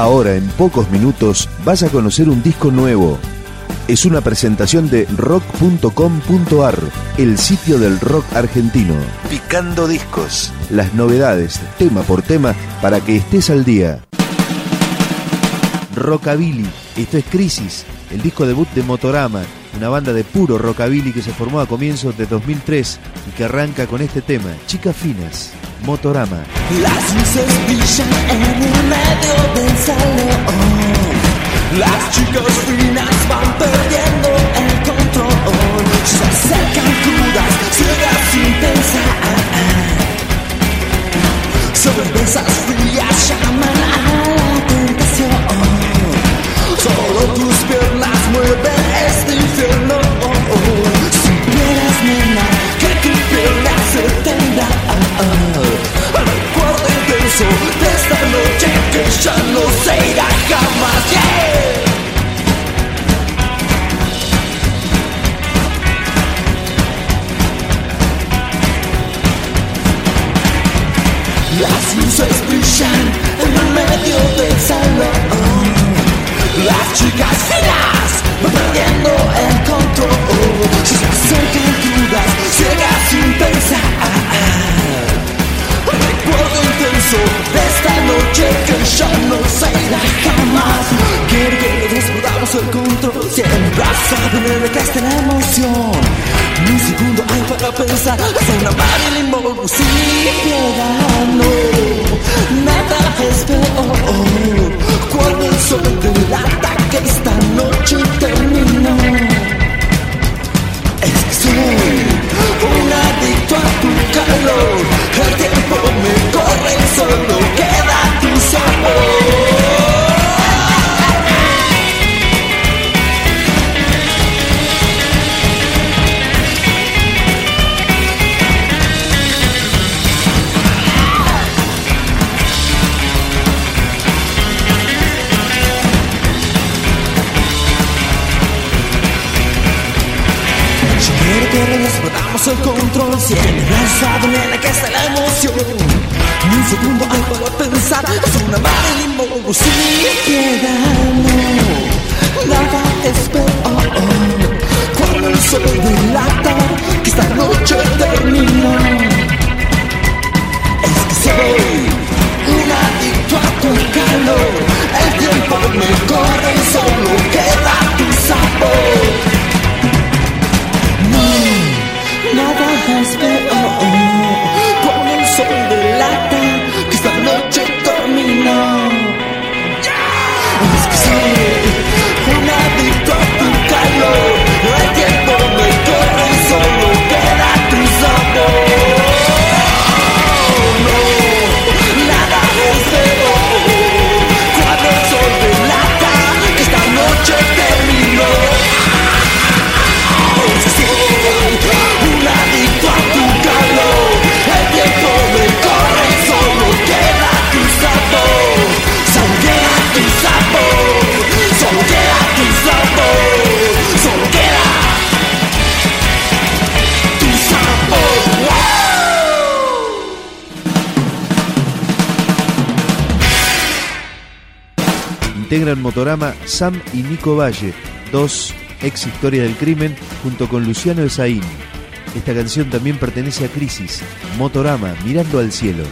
Ahora, en pocos minutos, vas a conocer un disco nuevo. Es una presentación de rock.com.ar, el sitio del rock argentino. Picando discos. Las novedades, tema por tema, para que estés al día. Rockabilly, esto es Crisis, el disco debut de Motorama, una banda de puro rockabilly que se formó a comienzos de 2003 y que arranca con este tema, Chicas Finas, Motorama. Las luces brillan en el medio del salón. Las chicas finas van perdiendo el control. Se acercan crudas, ciegas sin pensar. Cervezas frías llaman a la tentación. Solo tus piernas mueven Siempre lanzado, nena, que es la emoción. Un segundo hay para pensar Es una Monroe sin piedad, no Nada es peor. Cuando el sol dilata Que esta noche terminó. Es que soy un adicto a tu calor. El tiempo me corre y solo queda Integran Motorama Sam y Nico Valle, dos ex historia del crimen, junto con Luciano Esaín. Esta canción también pertenece a Crisis, Motorama, Mirando al Cielo.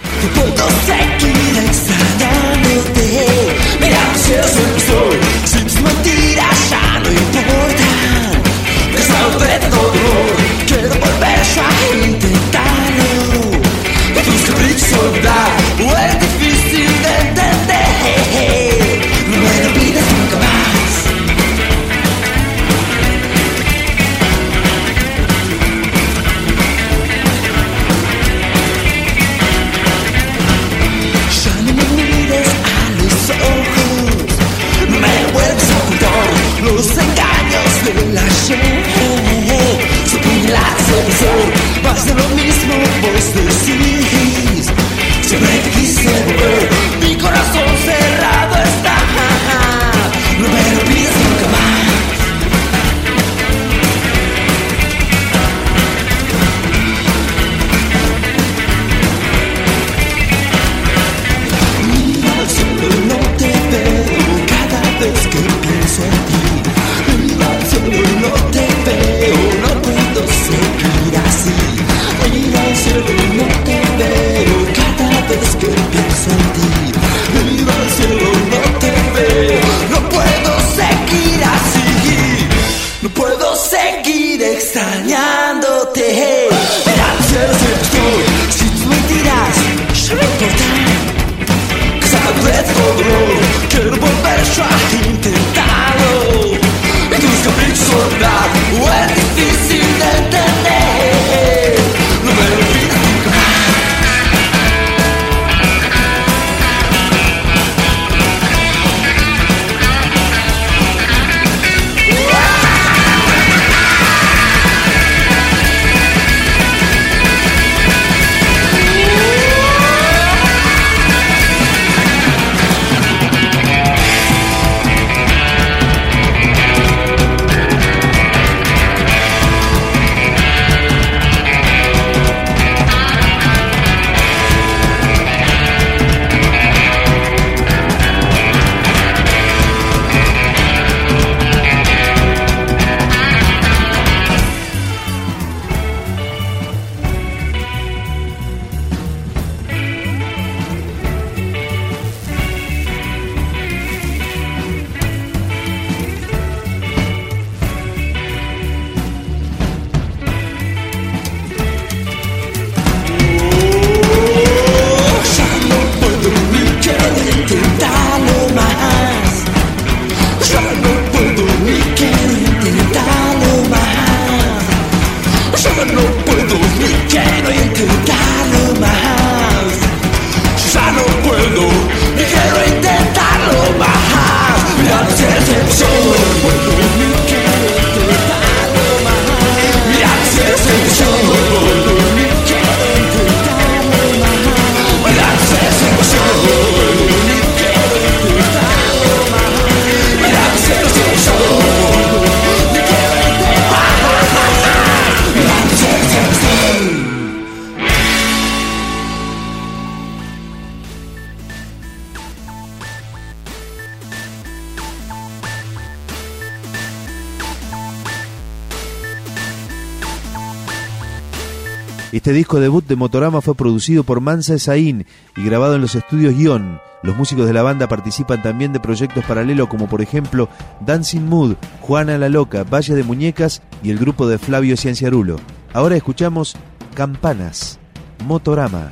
Este disco debut de Motorama fue producido por Mansa Esaín y grabado en los estudios Guión. Los músicos de la banda participan también de proyectos paralelos como por ejemplo Dancing Mood, Juana la Loca, Valle de Muñecas y el grupo de Flavio Cienciarulo. Ahora escuchamos Campanas, Motorama.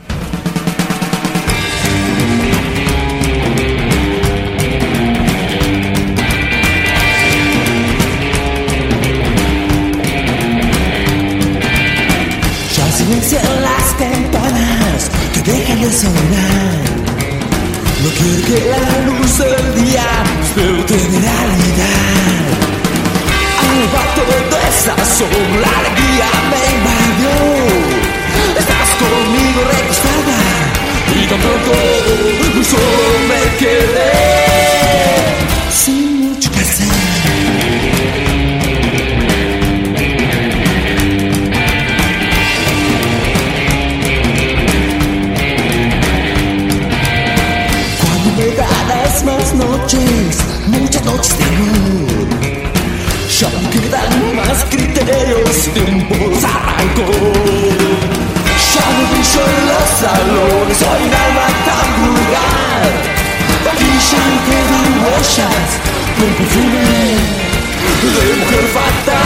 Silencian las campanas que dejan de sonar. No quiero que la luz del día despierte mi realidad. Arrebato de esa sombra, noches de amor. Ya no quedan más criterios, tiempo arrancó. Ya no brillo en los salones, soy un alma tan vulgar. No quedan huellas, con perfume de mujer fatal.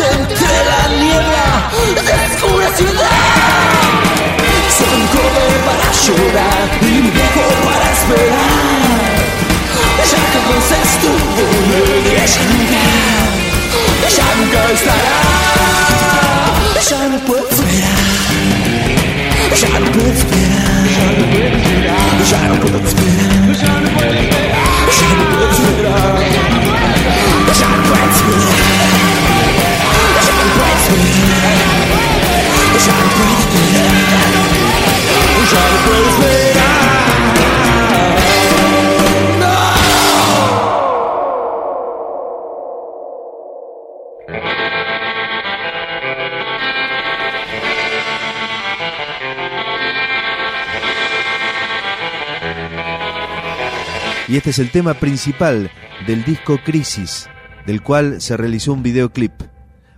entre la niebla descubre ciudad. Se encoge para llorar y un poco para esperar. Ya que vos estuvo y ella nunca, ella nunca estará. Ya no puedo esperar, ya no puedo esperar, ya no puedo esperar. Ya no puedo esperar. Y este es el tema principal del disco Crisis, del cual se realizó un videoclip.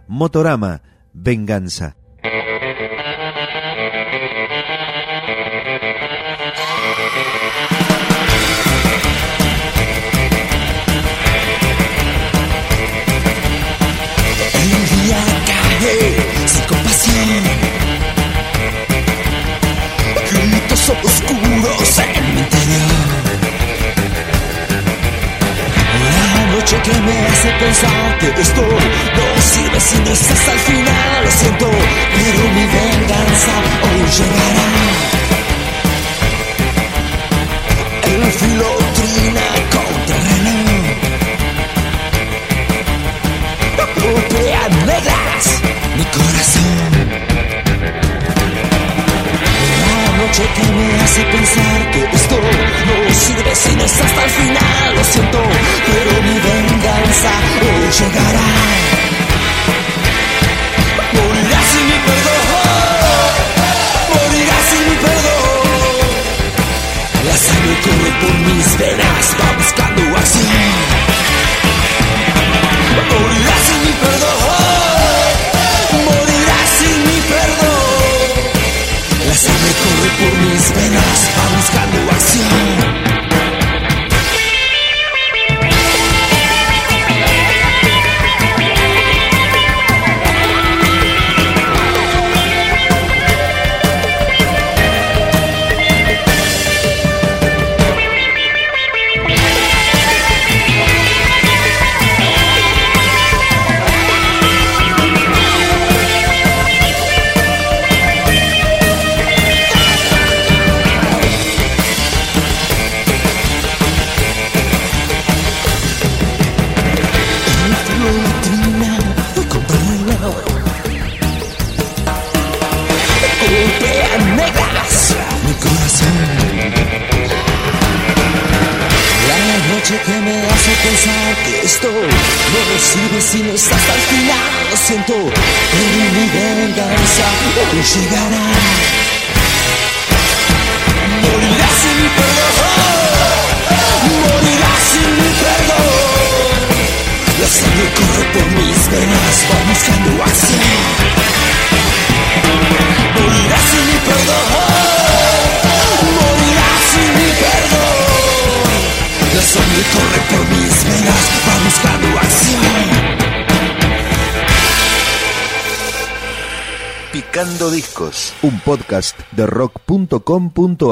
Motorama, Venganza. Sangre corre por mis venas, va buscando acción. Morirá sin mi perdón, morirá sin mi perdón. La sangre corre por mis venas, va buscando acción. Llegará. Morirá sin mi perdón, morirá sin mi perdón. La sangre corre por mis venas, va buscando acción. Picando Discos, un podcast de rock.com.ar